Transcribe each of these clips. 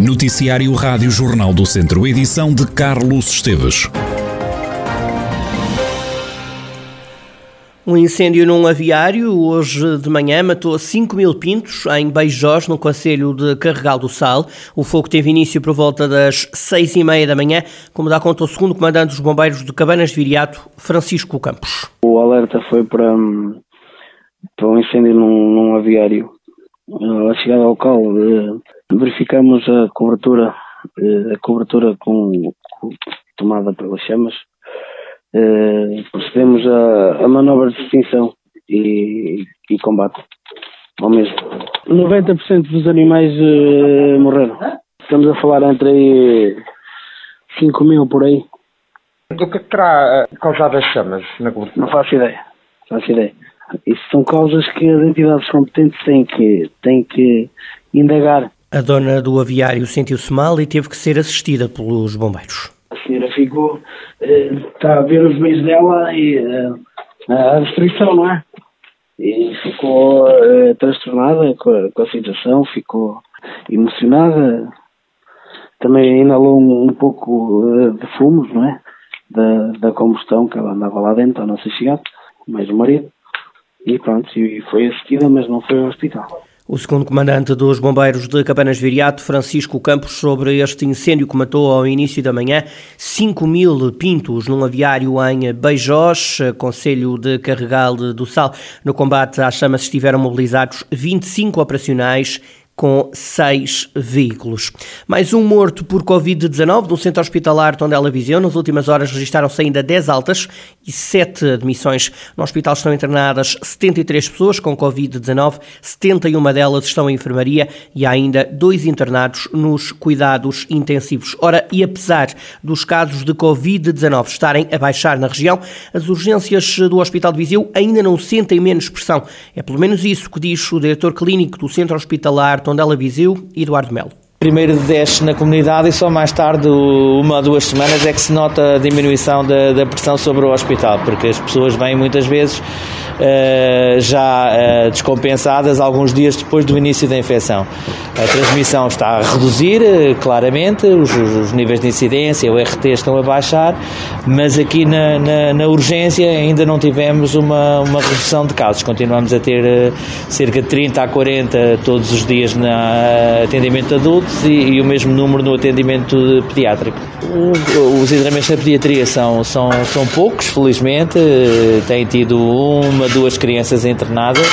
Noticiário Rádio Jornal do Centro, edição de Carlos Esteves. Um incêndio num aviário hoje de manhã matou 5 mil pintos em Beijós, no Conselho de Carregal do Sal. O fogo teve início por volta das 6 e meia da manhã, como dá conta o segundo comandante dos bombeiros de Cabanas de Viriato, Francisco Campos. O alerta foi para, para um incêndio num, num aviário. À chegada ao local, verificamos a cobertura, eh, a cobertura com, com tomada pelas chamas. Uh, procedemos a, a manobras de extinção e, e, combate ao mesmo. 90% dos animais uh, morreram. Estamos a falar entre 5 mil por aí. Do que terá causado as chamas na cobertura? Não faço ideia. Não faço ideia. Isso são causas que as entidades competentes têm que, têm que indagar. A dona do aviário sentiu-se mal e teve que ser assistida pelos bombeiros. A senhora ficou, está a ver os meios dela e a restrição, não é? E ficou transtornada com a, situação, ficou emocionada, também inalou um, um pouco de fumos, não é? Da, da combustão que ela andava lá dentro, a nossa chegada, mais o marido. E pronto, e foi assistida, mas não foi ao hospital. O segundo comandante dos bombeiros de Cabanas Viriato, Francisco Campos, sobre este incêndio que matou ao início da manhã 5 mil pintos num aviário em Beijós, Conselho de Carregal do Sal. No combate às chamas estiveram mobilizados 25 operacionais com seis veículos. Mais um morto por Covid-19 no centro hospitalar Tondela Viseu. Nas últimas horas registaram-se ainda 10 altas e 7 admissões. No hospital estão internadas 73 pessoas com Covid-19, 71 delas estão em enfermaria e há ainda dois internados nos cuidados intensivos. Ora, e apesar dos casos de Covid-19 estarem a baixar na região, as urgências do Hospital de Viseu ainda não sentem menos pressão. É pelo menos isso que diz o diretor clínico do centro hospitalar Tondela Viseu, Eduardo Melo. Primeiro desce na comunidade e só mais tarde, uma ou duas semanas, é que se nota a diminuição da, da pressão sobre o hospital, porque as pessoas vêm muitas vezes Uh, já uh, descompensadas alguns dias depois do início da infecção. A transmissão está a reduzir, uh, claramente, os, os, níveis de incidência, o RT estão a baixar, mas aqui na, na, na urgência ainda não tivemos uma, uma, redução de casos. Continuamos a ter cerca de 30 a 40 todos os dias no atendimento de e, e, o mesmo número no atendimento pediátrico. Os internamentos na pediatria são, são, são poucos, felizmente, têm tido uma duas crianças internadas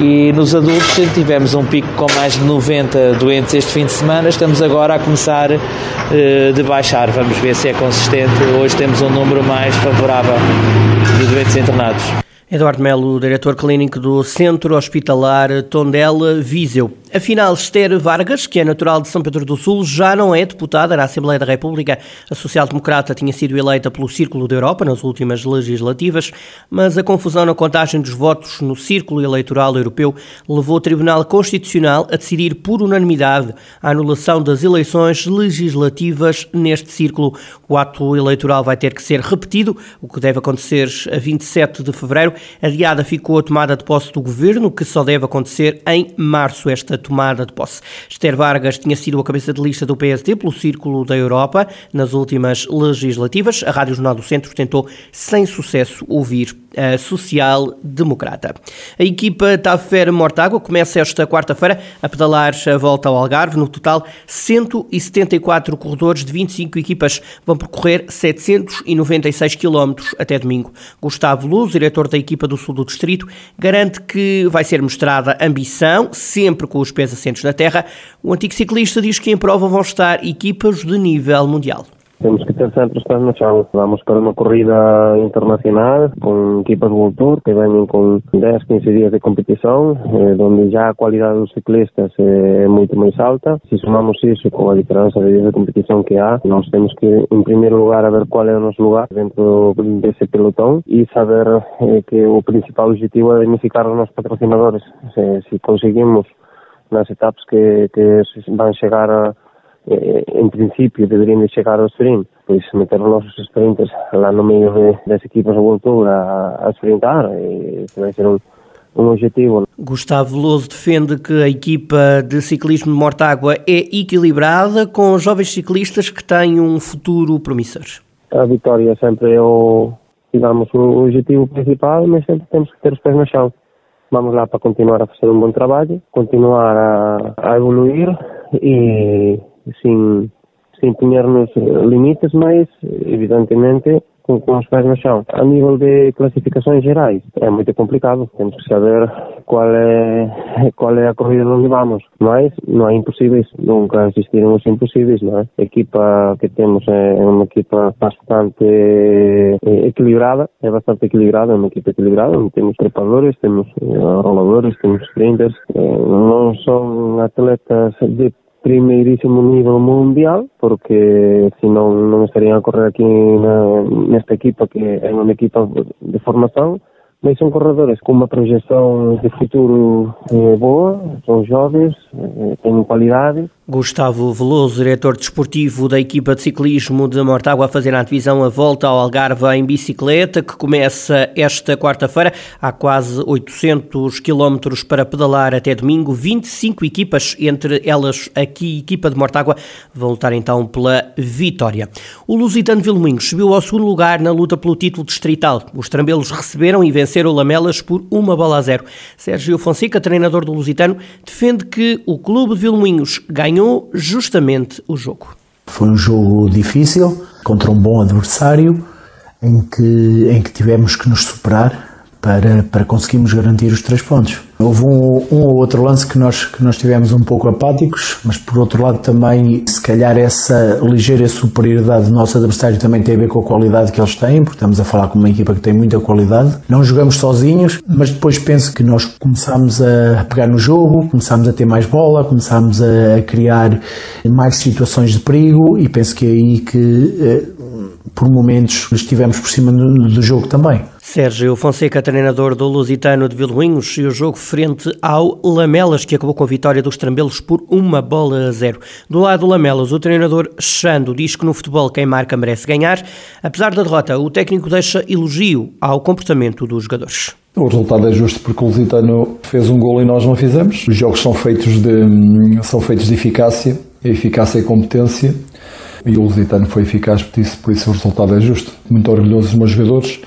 e nos adultos tivemos um pico com mais de 90 doentes este fim de semana, estamos agora a começar uh, de baixar, vamos ver se é consistente, hoje temos um número mais favorável de doentes internados. Eduardo Melo, diretor clínico do Centro Hospitalar Tondela Viseu. Afinal, Esther Vargas, que é natural de São Pedro do Sul, já não é deputada na Assembleia da República. A social-democrata tinha sido eleita pelo Círculo da Europa nas últimas legislativas, mas a confusão na contagem dos votos no Círculo Eleitoral Europeu levou o Tribunal Constitucional a decidir por unanimidade a anulação das eleições legislativas neste círculo. O ato eleitoral vai ter que ser repetido, o que deve acontecer a 27 de fevereiro. Adiada ficou a tomada de posse do governo, que só deve acontecer em março. Esta tomada de posse. Esther Vargas tinha sido a cabeça de lista do PSD pelo Círculo da Europa nas últimas legislativas. A Rádio Jornal do Centro tentou, sem sucesso, ouvir a social-democrata. A equipa Tafer Mortágua começa esta quarta-feira a pedalar a volta ao Algarve. No total, 174 corredores de 25 equipas vão percorrer 796 quilómetros até domingo. Gustavo Luz, diretor da equipa do Sul do Distrito, garante que vai ser mostrada ambição, sempre com os pés assentos na terra. O antigo ciclista diz que em prova vão estar equipas de nível mundial. Temos que ter sempre os pés no chão. Vamos para uma corrida internacional com equipa de voltor que vêm com 10, 15 dias de competição, eh, onde já a qualidade dos ciclistas é muito mais alta. Se somamos isso com a diferença de dias de competição que há, nós temos que, em primeiro lugar, ver qual é o nosso lugar dentro desse pelotão e saber eh, que o principal objetivo é dignificar os nossos patrocinadores. Se conseguimos nas etapas que, que vão chegar a eh, en principio deberían de chegar ao sprint, pois meter os nosos sprinters lá no meio de, das equipas de voltura a, a sprintar, e vai ser un, um objetivo. Gustavo Veloso defende que a equipa de ciclismo de Mortágua é equilibrada, com jovens ciclistas que têm um futuro promissor. A vitória sempre é o, digamos, o objetivo principal, mas sempre temos que ter os pés no chão. Vamos lá para continuar a fazer um bom trabalho, continuar a, a evoluir e sim, sem punhar-nos limites, mas evidentemente com, com os pés no chão. A nível de classificações gerais, é muito complicado. Temos que saber qual é, qual é a corrida onde vamos. Mas não é impossíveis, nunca existiram os impossíveis, não é? A equipa que temos é uma equipa bastante eh, equilibrada, é bastante equilibrada, é uma equipa equilibrada, temos trepadores, temos eh, roladores, temos sprinters, eh, não são atletas de primeirísimo nível mundial, porque senão não estariam a correr aqui na, nesta equipa, que é uma equipa de formação, mas são corredores com uma projeção de futuro eh, boa, são jovens, eh, têm qualidade Gustavo Veloso, diretor desportivo da equipa de ciclismo de Mortágua, a fazer na divisão a volta ao Algarve em bicicleta, que começa esta quarta-feira. Há quase 800 quilómetros para pedalar até domingo. 25 equipas, entre elas aqui, equipa de Mortágua, vão lutar então pela vitória. O Lusitano Vilmoinhos subiu ao segundo lugar na luta pelo título distrital. Os trambelos receberam e venceram Lamelas por uma bola a zero. Sérgio Fonseca, treinador do Lusitano, defende que o clube de Vilmoinhos ganhou ganhou justamente o jogo. Foi um jogo difícil, contra um bom adversário, em que, em que tivemos que nos superar para, para conseguirmos garantir os três pontos. Houve um, um, ou outro lance que nós, que nós tivemos um pouco apáticos, mas por outro lado também, se calhar essa ligeira superioridade do nosso adversário também tem a ver com a qualidade que eles têm, porque estamos a falar com uma equipa que tem muita qualidade. Não jogamos sozinhos, mas depois penso que nós começámos a pegar no jogo, começámos a ter mais bola, começámos a criar mais situações de perigo e penso que é aí que, eh, por momentos, estivemos por cima do jogo também. Sérgio Fonseca, treinador do Lusitano de Vilmoinhos, e o jogo frente ao Lamelas, que acabou com a vitória dos Trambelos por uma bola a zero. Do lado do Lamelas, o treinador Xando diz que no futebol quem marca merece ganhar. Apesar da derrota, o técnico deixa elogio ao comportamento dos jogadores. O resultado é justo porque o Lusitano fez um gol e nós não fizemos. Os jogos são feitos de, são feitos de eficácia, eficácia e competência. E o Lusitano foi eficaz, por isso, por isso o resultado é justo. Muito orgulhoso dos meus jogadores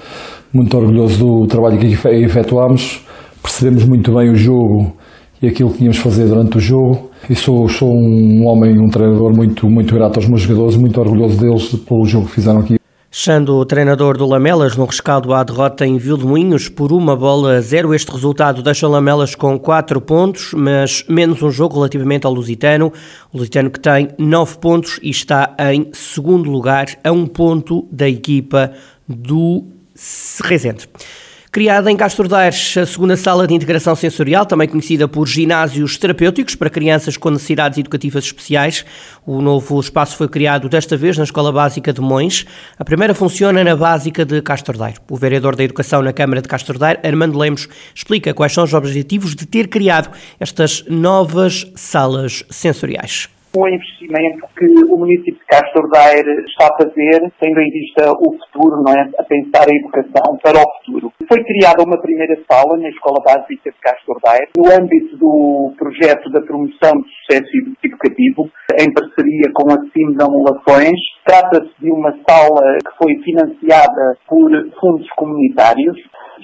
muito orgulhoso do trabalho que efetuámos, percebemos muito bem o jogo e aquilo que tínhamos de fazer durante o jogo. E sou, sou um homem, um treinador muito, muito grato aos meus jogadores, muito orgulhoso deles pelo jogo que fizeram aqui. Xando, o treinador do Lamelas, no rescaldo à derrota em Vilmoinhos por uma bola a zero. Este resultado deixa Lamelas com 4 pontos, mas menos um jogo relativamente ao Lusitano. O Lusitano que tem 9 pontos e está em segundo lugar, a um ponto da equipa do Rezende. Criada em Castro Daires, a segunda sala de integração sensorial, também conhecida por ginásios terapêuticos para crianças com necessidades educativas especiais. O novo espaço foi criado desta vez na Escola Básica de Mões. A primeira funciona na Básica de Castro Daire. O vereador da Educação na Câmara de Castro Daire, Armando Lemos, explica quais são os objetivos de ter criado estas novas salas sensoriais o investimento que o município de Castro Daire está a fazer, tendo em vista o futuro, não é? a pensar a educação para o futuro. Foi criada uma primeira sala na Escola Básica de Castro Daire, no âmbito do projeto da promoção do sucesso educativo, em parceria com a CIM de Amulações. Trata-se de uma sala que foi financiada por fundos comunitários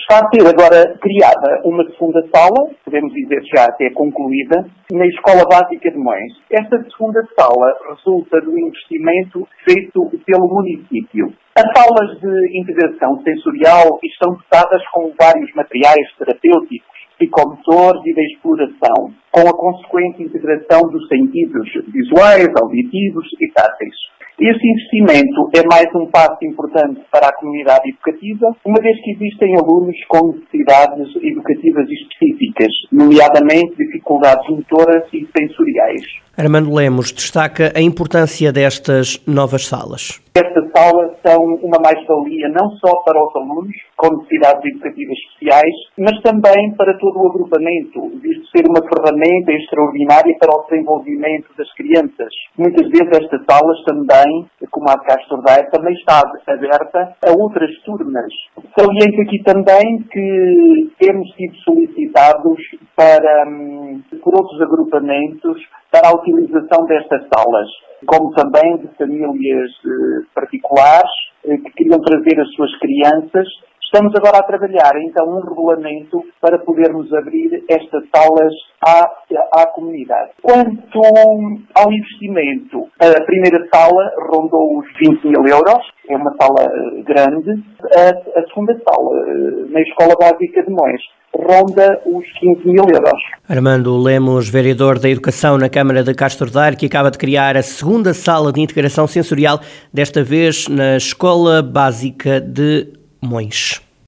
Ser agora criada uma segunda sala, podemos dizer já até concluída, na Escola Básica de Mões. Esta segunda sala resulta do investimento feito pelo município. As salas de integração sensorial estão dotadas com vários materiais terapêuticos, psicomotor e da exploração, com a consequente integração dos sentidos visuais, auditivos e táteis. Este investimento é mais um passo importante para a comunidade educativa, uma vez que existem alunos com necessidades educativas específicas, nomeadamente dificuldades motoras e sensoriais. Armando Lemos destaca a importância destas novas salas Estas salas são uma mais-valia não só para os alunos com necessidades educativas especiais, mas também para todo o agrupamento, visto ser uma ferramenta extraordinária para o desenvolvimento das crianças. Muitas vezes estas salas também, como a de Castro também está aberta a outras turmas. Saliento aqui também que temos sido solicitados para, hum, por outros agrupamentos para a utilização destas salas, como também de famílias eh, particulares eh, que queriam trazer as suas crianças. Estamos agora a trabalhar então um regulamento para podermos abrir estas salas à, à comunidade. Quanto ao investimento, a primeira sala rondou os 20 mil euros, é uma sala eh, grande. A, a segunda sala, na Escola Básica de Moés, ronda os 15 mil euros. Armando Lemos, vereador da Educação na Câmara de Castro Daire, que acaba de criar a segunda sala de integração sensorial, desta vez na Escola Básica de Mões.